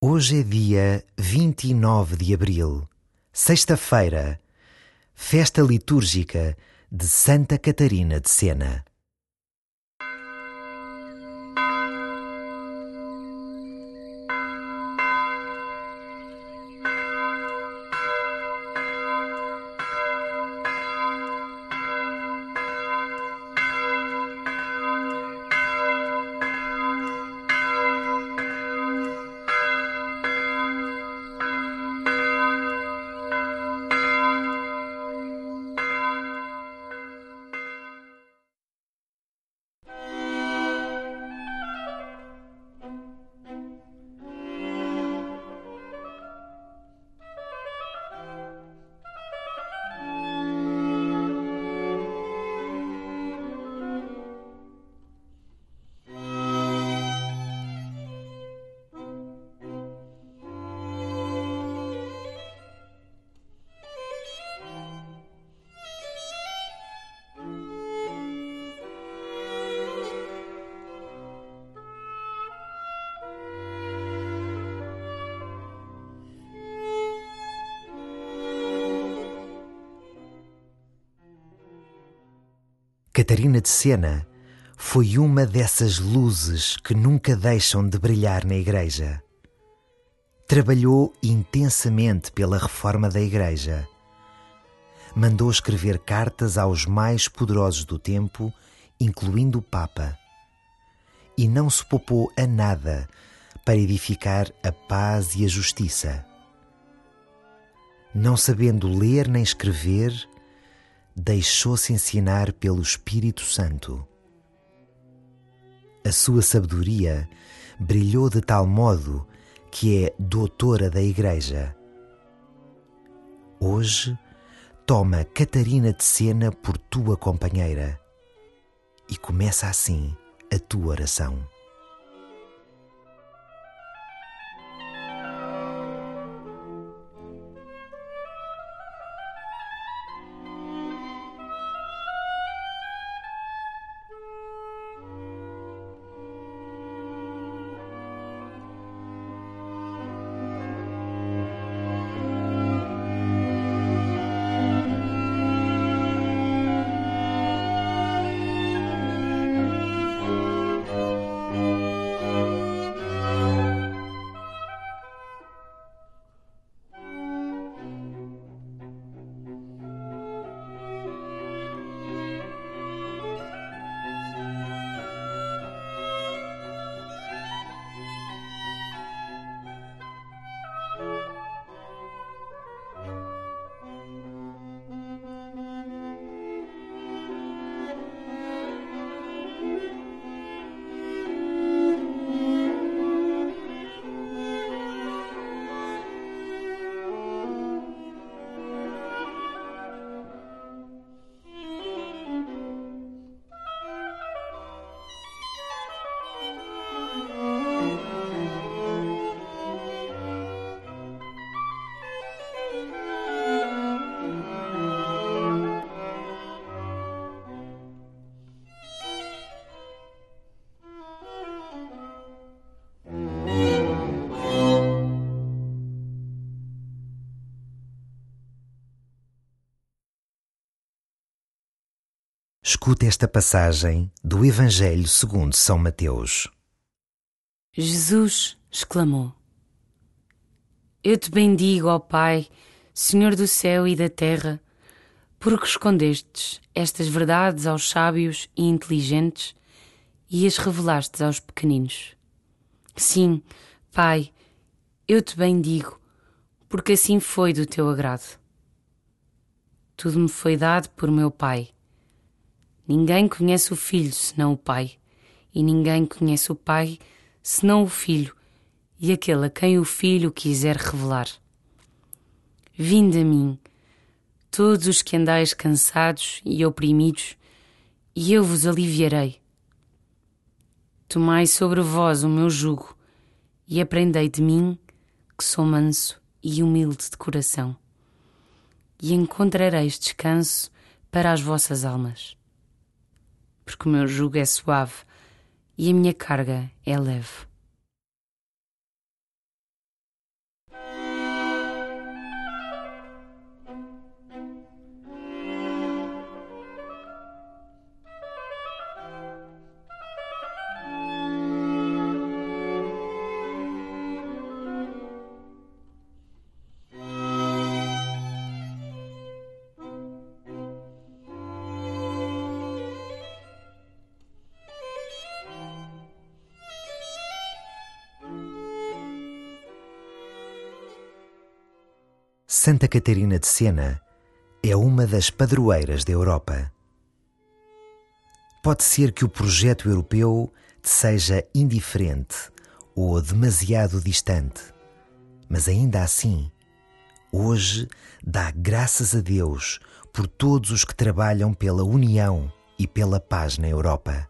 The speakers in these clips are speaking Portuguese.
Hoje é dia 29 de abril, sexta-feira, festa litúrgica de Santa Catarina de Sena. Catarina de Sena foi uma dessas luzes que nunca deixam de brilhar na Igreja. Trabalhou intensamente pela reforma da Igreja. Mandou escrever cartas aos mais poderosos do tempo, incluindo o Papa. E não se poupou a nada para edificar a paz e a justiça. Não sabendo ler nem escrever, deixou-se ensinar pelo Espírito Santo. A sua sabedoria brilhou de tal modo que é doutora da Igreja. Hoje, toma Catarina de Sena por tua companheira e começa assim a tua oração. Escuta esta passagem do Evangelho segundo São Mateus. Jesus exclamou: Eu te bendigo, ó Pai, Senhor do céu e da terra, porque escondestes estas verdades aos sábios e inteligentes e as revelaste aos pequeninos. Sim, Pai, eu te bendigo, porque assim foi do teu agrado. Tudo me foi dado por meu Pai Ninguém conhece o Filho senão o Pai, e ninguém conhece o Pai senão o Filho e aquele a quem o Filho quiser revelar. Vinde a mim, todos os que andais cansados e oprimidos, e eu vos aliviarei. Tomai sobre vós o meu jugo e aprendei de mim, que sou manso e humilde de coração, e encontrareis descanso para as vossas almas porque o meu jugo é suave e a minha carga é leve. Santa Catarina de Sena é uma das padroeiras da Europa. Pode ser que o projeto europeu te seja indiferente ou demasiado distante, mas ainda assim, hoje dá graças a Deus por todos os que trabalham pela união e pela paz na Europa.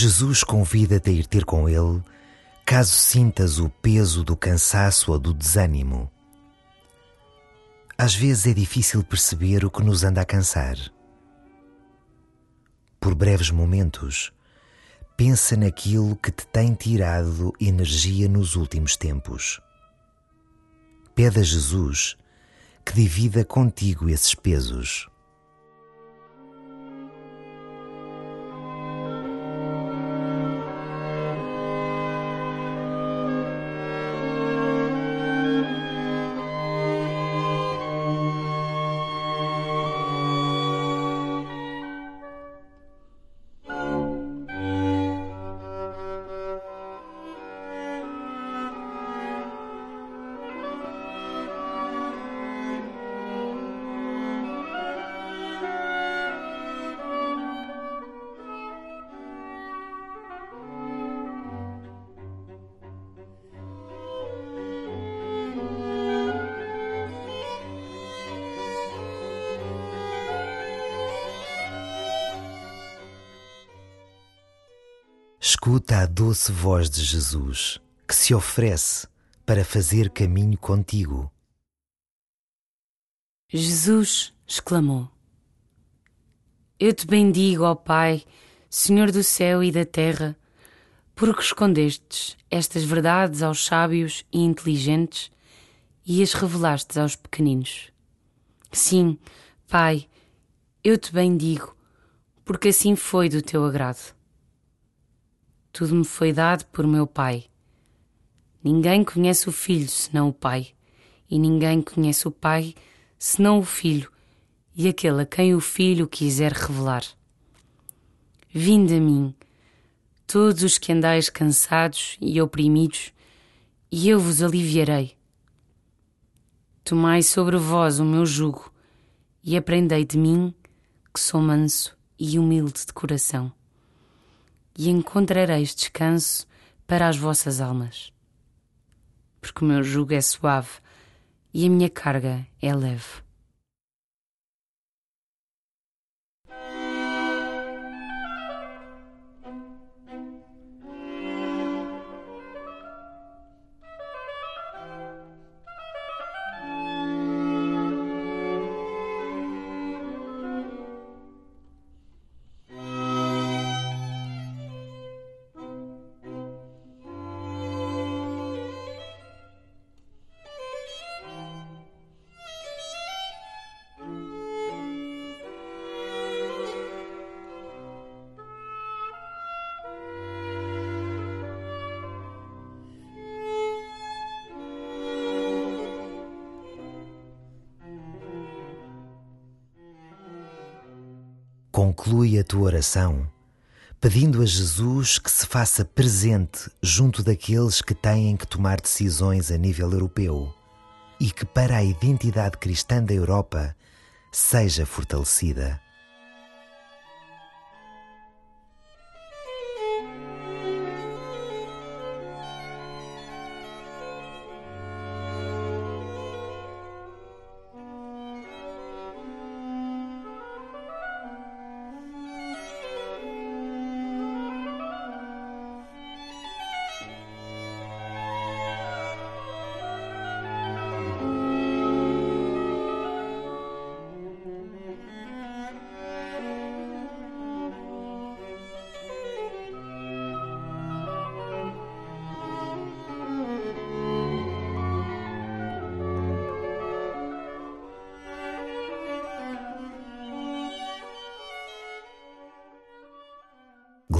Jesus convida-te a ir ter com Ele caso sintas o peso do cansaço ou do desânimo. Às vezes é difícil perceber o que nos anda a cansar. Por breves momentos, pensa naquilo que te tem tirado energia nos últimos tempos. Pede a Jesus que divida contigo esses pesos. Escuta a doce voz de Jesus que se oferece para fazer caminho contigo. Jesus exclamou: Eu te bendigo, ó Pai, Senhor do céu e da terra, porque escondestes estas verdades aos sábios e inteligentes e as revelastes aos pequeninos. Sim, Pai, eu te bendigo, porque assim foi do teu agrado. Tudo me foi dado por meu Pai. Ninguém conhece o Filho senão o Pai, e ninguém conhece o Pai senão o Filho e aquele a quem o Filho quiser revelar. Vinde a mim, todos os que andais cansados e oprimidos, e eu vos aliviarei. Tomai sobre vós o meu jugo e aprendei de mim, que sou manso e humilde de coração e encontrareis descanso para as vossas almas. Porque o meu jugo é suave e a minha carga é leve. Conclui a tua oração pedindo a Jesus que se faça presente junto daqueles que têm que tomar decisões a nível europeu e que, para a identidade cristã da Europa, seja fortalecida.